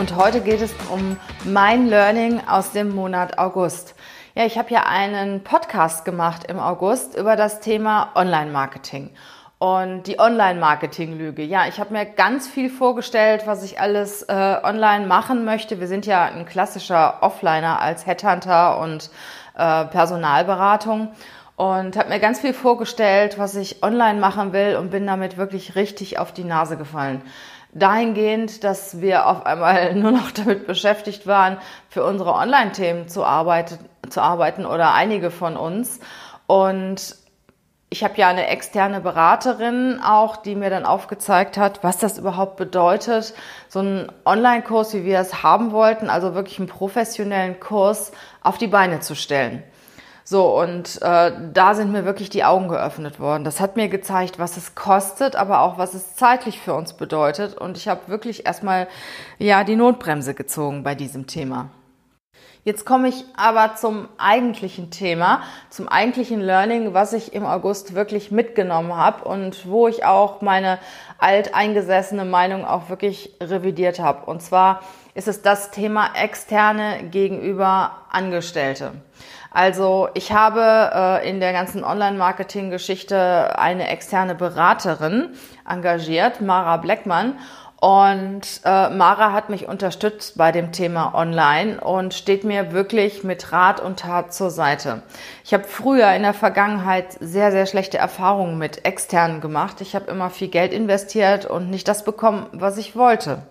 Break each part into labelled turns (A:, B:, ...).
A: Und heute geht es um mein Learning aus dem Monat August. Ja, ich habe ja einen Podcast gemacht im August über das Thema Online-Marketing und die Online-Marketing-Lüge. Ja, ich habe mir ganz viel vorgestellt, was ich alles äh, online machen möchte. Wir sind ja ein klassischer Offliner als Headhunter und äh, Personalberatung und habe mir ganz viel vorgestellt, was ich online machen will und bin damit wirklich richtig auf die Nase gefallen dahingehend, dass wir auf einmal nur noch damit beschäftigt waren, für unsere Online-Themen zu arbeiten, zu arbeiten oder einige von uns. Und ich habe ja eine externe Beraterin auch, die mir dann aufgezeigt hat, was das überhaupt bedeutet, so einen Online-Kurs, wie wir es haben wollten, also wirklich einen professionellen Kurs auf die Beine zu stellen. So, und äh, da sind mir wirklich die Augen geöffnet worden. Das hat mir gezeigt, was es kostet, aber auch was es zeitlich für uns bedeutet. Und ich habe wirklich erstmal ja die Notbremse gezogen bei diesem Thema. Jetzt komme ich aber zum eigentlichen Thema, zum eigentlichen Learning, was ich im August wirklich mitgenommen habe und wo ich auch meine alteingesessene Meinung auch wirklich revidiert habe. Und zwar ist es das Thema externe gegenüber Angestellte. Also ich habe äh, in der ganzen Online-Marketing-Geschichte eine externe Beraterin engagiert, Mara Bleckmann. Und äh, Mara hat mich unterstützt bei dem Thema Online und steht mir wirklich mit Rat und Tat zur Seite. Ich habe früher in der Vergangenheit sehr, sehr schlechte Erfahrungen mit externen gemacht. Ich habe immer viel Geld investiert und nicht das bekommen, was ich wollte.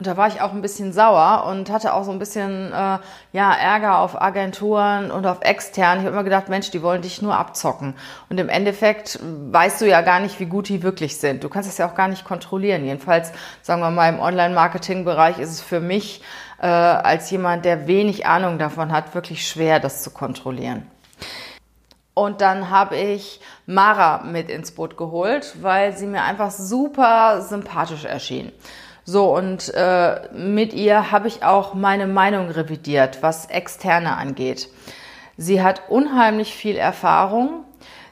A: Und da war ich auch ein bisschen sauer und hatte auch so ein bisschen äh, ja, Ärger auf Agenturen und auf extern. Ich habe immer gedacht, Mensch, die wollen dich nur abzocken. Und im Endeffekt weißt du ja gar nicht, wie gut die wirklich sind. Du kannst es ja auch gar nicht kontrollieren. Jedenfalls, sagen wir mal, im Online-Marketing-Bereich ist es für mich äh, als jemand, der wenig Ahnung davon hat, wirklich schwer, das zu kontrollieren. Und dann habe ich Mara mit ins Boot geholt, weil sie mir einfach super sympathisch erschien. So, und äh, mit ihr habe ich auch meine Meinung revidiert, was Externe angeht. Sie hat unheimlich viel Erfahrung.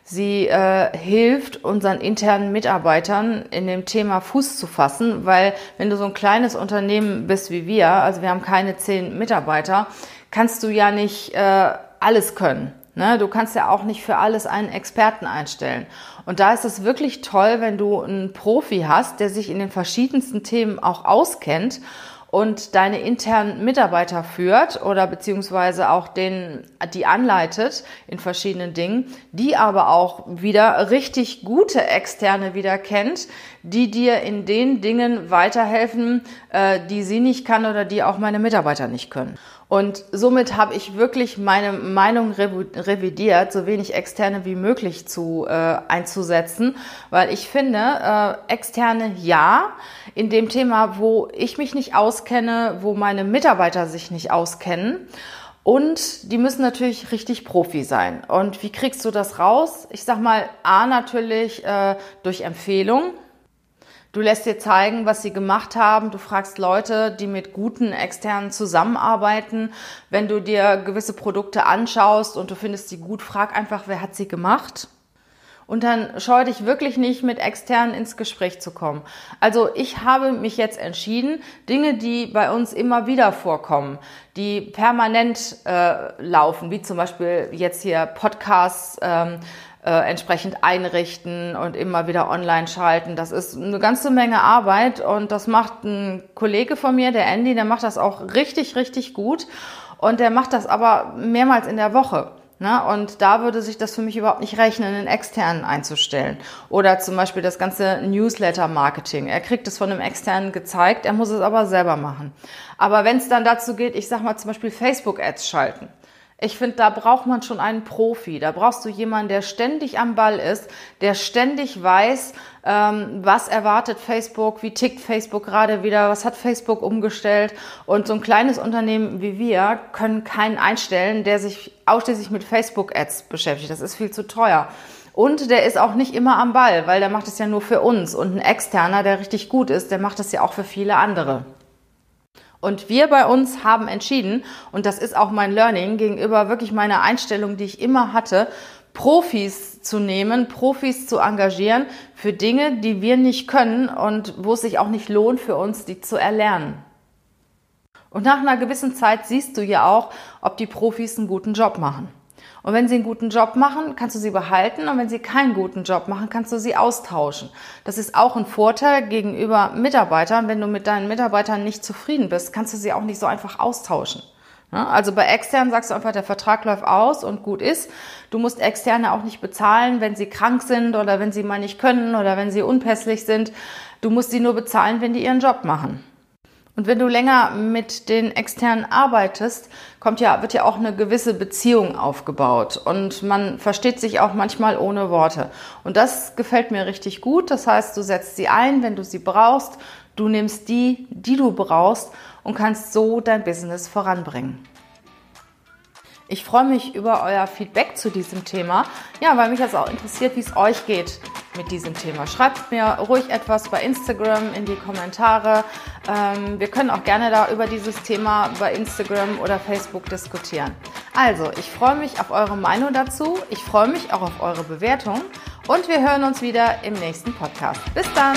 A: Sie äh, hilft unseren internen Mitarbeitern in dem Thema Fuß zu fassen, weil wenn du so ein kleines Unternehmen bist wie wir, also wir haben keine zehn Mitarbeiter, kannst du ja nicht äh, alles können. Ne? Du kannst ja auch nicht für alles einen Experten einstellen. Und da ist es wirklich toll, wenn du einen Profi hast, der sich in den verschiedensten Themen auch auskennt und deine internen Mitarbeiter führt oder beziehungsweise auch den, die anleitet in verschiedenen Dingen, die aber auch wieder richtig gute Externe wieder kennt, die dir in den Dingen weiterhelfen, äh, die sie nicht kann oder die auch meine Mitarbeiter nicht können. Und somit habe ich wirklich meine Meinung revidiert, so wenig externe wie möglich zu äh, einzusetzen, weil ich finde, äh, externe ja, in dem Thema, wo ich mich nicht auskenne, wo meine Mitarbeiter sich nicht auskennen. Und die müssen natürlich richtig Profi sein. Und wie kriegst du das raus? Ich sag mal, A natürlich äh, durch Empfehlung. Du lässt dir zeigen, was sie gemacht haben. Du fragst Leute, die mit guten externen zusammenarbeiten. Wenn du dir gewisse Produkte anschaust und du findest sie gut, frag einfach, wer hat sie gemacht? Und dann scheu dich wirklich nicht, mit externen ins Gespräch zu kommen. Also ich habe mich jetzt entschieden, Dinge, die bei uns immer wieder vorkommen, die permanent äh, laufen, wie zum Beispiel jetzt hier Podcasts, ähm, äh, entsprechend einrichten und immer wieder online schalten. Das ist eine ganze Menge Arbeit und das macht ein Kollege von mir, der Andy, der macht das auch richtig, richtig gut und der macht das aber mehrmals in der Woche. Ne? Und da würde sich das für mich überhaupt nicht rechnen, einen externen einzustellen. Oder zum Beispiel das ganze Newsletter-Marketing. Er kriegt es von einem externen gezeigt, er muss es aber selber machen. Aber wenn es dann dazu geht, ich sag mal zum Beispiel Facebook-Ads schalten, Ich finde, da braucht man schon einen Profi. Da brauchst du jemanden, der ständig am Ball ist, der ständig weiß, ähm, was erwartet Facebook, wie tickt Facebook gerade wieder, was hat Facebook umgestellt. Und so ein kleines Unternehmen wie wir können keinen einstellen, der sich ausschließlich mit Facebook-Ads beschäftigt. Das ist viel zu teuer. Und der ist auch nicht immer am Ball, weil der macht es ja nur für uns. Und ein externer, der richtig gut ist, der macht es ja auch für viele andere. Und wir bei uns haben entschieden, und das ist auch mein Learning gegenüber wirklich meiner Einstellung, die ich immer hatte, Profis zu nehmen, Profis zu engagieren für Dinge, die wir nicht können und wo es sich auch nicht lohnt für uns, die zu erlernen. Und nach einer gewissen Zeit siehst du ja auch, ob die Profis einen guten Job machen. Und wenn sie einen guten Job machen, kannst du sie behalten. Und wenn sie keinen guten Job machen, kannst du sie austauschen. Das ist auch ein Vorteil gegenüber Mitarbeitern. Wenn du mit deinen Mitarbeitern nicht zufrieden bist, kannst du sie auch nicht so einfach austauschen. Also bei externen sagst du einfach, der Vertrag läuft aus und gut ist. Du musst externe auch nicht bezahlen, wenn sie krank sind oder wenn sie mal nicht können oder wenn sie unpässlich sind. Du musst sie nur bezahlen, wenn die ihren Job machen. Und wenn du länger mit den externen arbeitest, kommt ja, wird ja auch eine gewisse Beziehung aufgebaut und man versteht sich auch manchmal ohne Worte. Und das gefällt mir richtig gut. Das heißt, du setzt sie ein, wenn du sie brauchst. Du nimmst die, die du brauchst und kannst so dein Business voranbringen. Ich freue mich über euer Feedback zu diesem Thema. Ja, weil mich das auch interessiert, wie es euch geht mit diesem Thema. Schreibt mir ruhig etwas bei Instagram in die Kommentare. Ähm, wir können auch gerne da über dieses Thema bei Instagram oder Facebook diskutieren. Also, ich freue mich auf eure Meinung dazu. Ich freue mich auch auf eure Bewertung. Und wir hören uns wieder im nächsten Podcast. Bis dann!